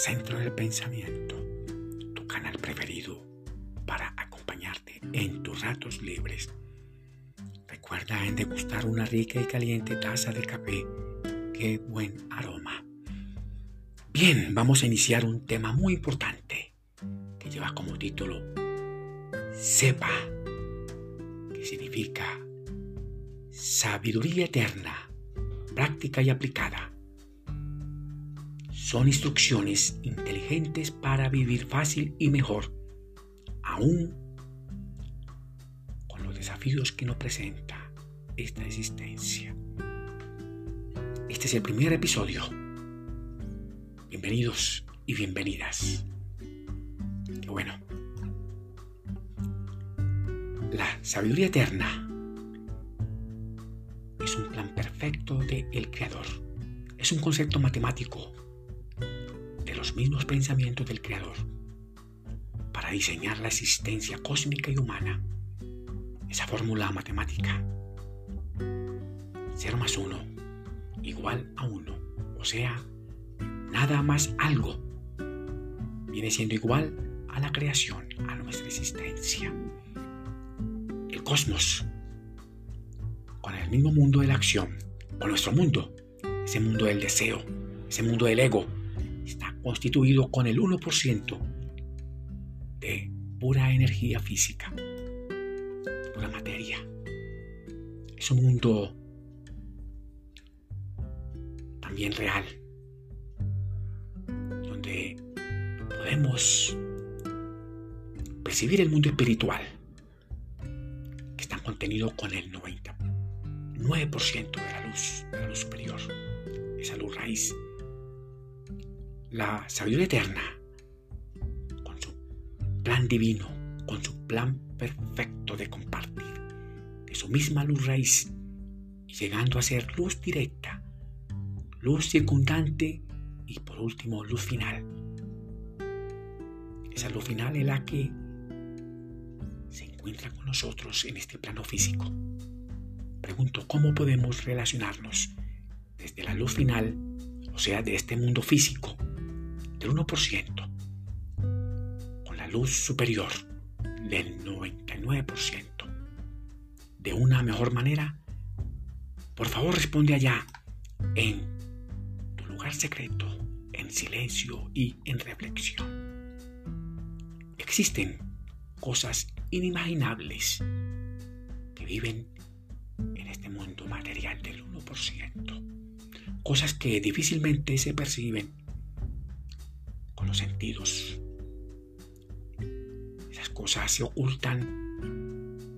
Centro del Pensamiento, tu canal preferido para acompañarte en tus ratos libres. Recuerda en degustar una rica y caliente taza de café. ¡Qué buen aroma! Bien, vamos a iniciar un tema muy importante que lleva como título Sepa, que significa sabiduría eterna, práctica y aplicada son instrucciones inteligentes para vivir fácil y mejor, aún con los desafíos que nos presenta esta existencia. Este es el primer episodio. Bienvenidos y bienvenidas. Qué bueno. La sabiduría eterna es un plan perfecto del el Creador. Es un concepto matemático los mismos pensamientos del Creador para diseñar la existencia cósmica y humana. Esa fórmula matemática. 0 más 1 igual a 1. O sea, nada más algo. Viene siendo igual a la creación, a nuestra existencia. El cosmos, con el mismo mundo de la acción, con nuestro mundo, ese mundo del deseo, ese mundo del ego, constituido con el 1% de pura energía física, pura materia. Es un mundo también real, donde podemos percibir el mundo espiritual, que está contenido con el 99% de la luz, de la luz superior, esa luz raíz la sabiduría eterna, con su plan divino, con su plan perfecto de compartir, de su misma luz raíz, llegando a ser luz directa, luz circundante y por último luz final. Esa luz final es la que se encuentra con nosotros en este plano físico. Pregunto, ¿cómo podemos relacionarnos desde la luz final, o sea, de este mundo físico, del 1% con la luz superior del 99% de una mejor manera? Por favor responde allá en tu lugar secreto, en silencio y en reflexión. Existen cosas inimaginables que viven en este mundo material del 1%. Cosas que difícilmente se perciben los sentidos. Esas cosas se ocultan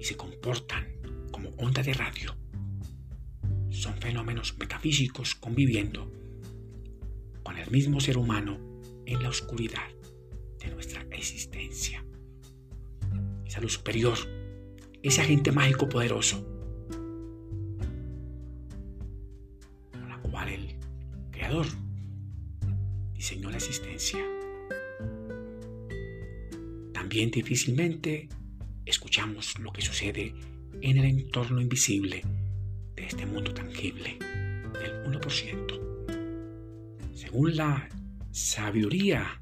y se comportan como onda de radio. Son fenómenos metafísicos conviviendo con el mismo ser humano en la oscuridad de nuestra existencia. Esa luz superior, ese agente mágico poderoso, con la cual el Creador También difícilmente escuchamos lo que sucede en el entorno invisible de este mundo tangible del 1%. Según la sabiduría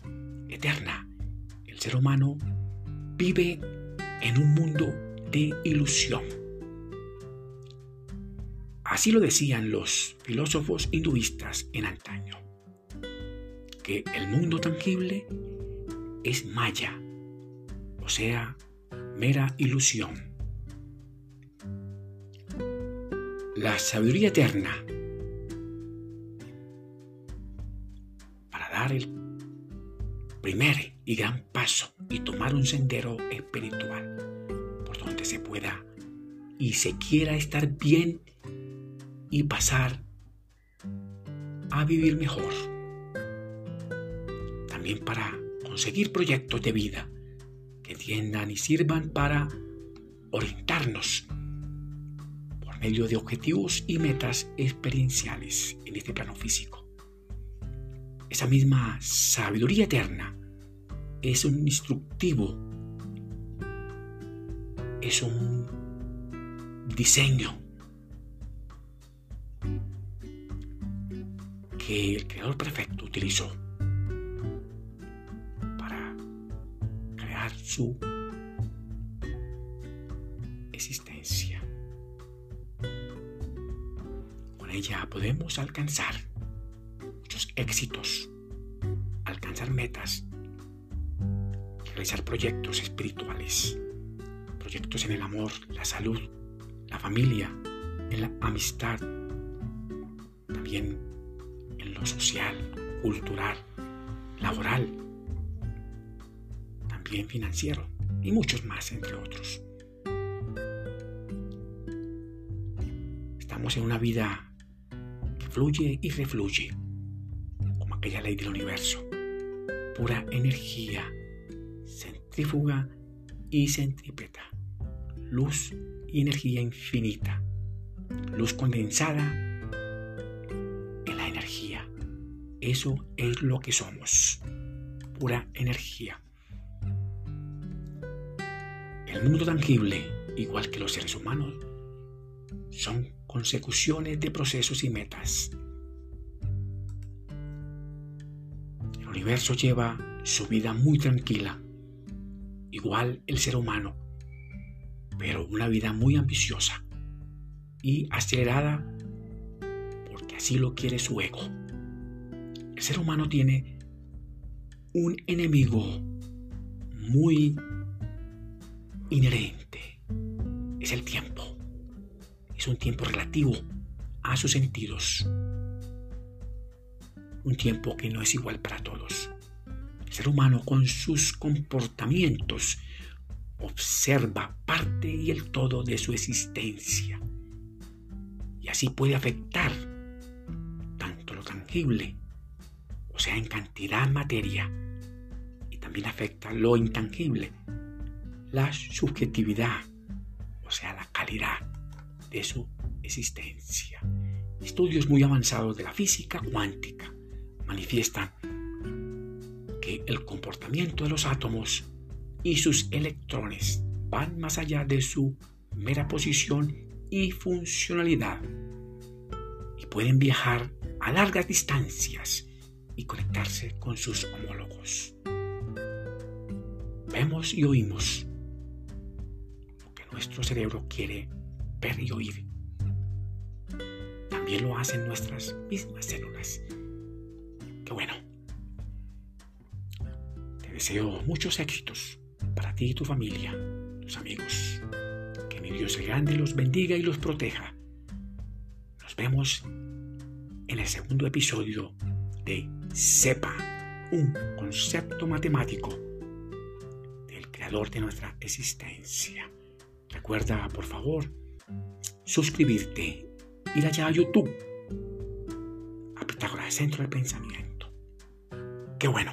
eterna, el ser humano vive en un mundo de ilusión. Así lo decían los filósofos hinduistas en antaño el mundo tangible es maya, o sea, mera ilusión. La sabiduría eterna para dar el primer y gran paso y tomar un sendero espiritual por donde se pueda y se quiera estar bien y pasar a vivir mejor para conseguir proyectos de vida que tiendan y sirvan para orientarnos por medio de objetivos y metas experienciales en este plano físico. Esa misma sabiduría eterna es un instructivo, es un diseño que el Creador Perfecto utilizó su existencia. Con ella podemos alcanzar muchos éxitos, alcanzar metas, realizar proyectos espirituales, proyectos en el amor, la salud, la familia, en la amistad, también en lo social, cultural, laboral, también financiero y muchos más, entre otros. Estamos en una vida que fluye y refluye, como aquella ley del universo, pura energía, centrífuga y centrípeta, luz y energía infinita, luz condensada en la energía. Eso es lo que somos, pura energía. El mundo tangible, igual que los seres humanos, son consecuciones de procesos y metas. El universo lleva su vida muy tranquila, igual el ser humano, pero una vida muy ambiciosa y acelerada porque así lo quiere su ego. El ser humano tiene un enemigo muy inherente. Es el tiempo. Es un tiempo relativo a sus sentidos. Un tiempo que no es igual para todos. El ser humano con sus comportamientos observa parte y el todo de su existencia. Y así puede afectar tanto lo tangible, o sea, en cantidad materia, y también afecta lo intangible, la subjetividad, o sea, la calidad de su existencia. Estudios muy avanzados de la física cuántica manifiestan que el comportamiento de los átomos y sus electrones van más allá de su mera posición y funcionalidad y pueden viajar a largas distancias y conectarse con sus homólogos. Vemos y oímos nuestro cerebro quiere ver y oír. También lo hacen nuestras mismas células. Qué bueno. Te deseo muchos éxitos para ti y tu familia, tus amigos. Que mi Dios grande los bendiga y los proteja. Nos vemos en el segundo episodio de SEPA, un concepto matemático del creador de nuestra existencia. Recuerda, por favor, suscribirte, ir allá a YouTube, a Pitágoras Centro del Pensamiento. Qué bueno.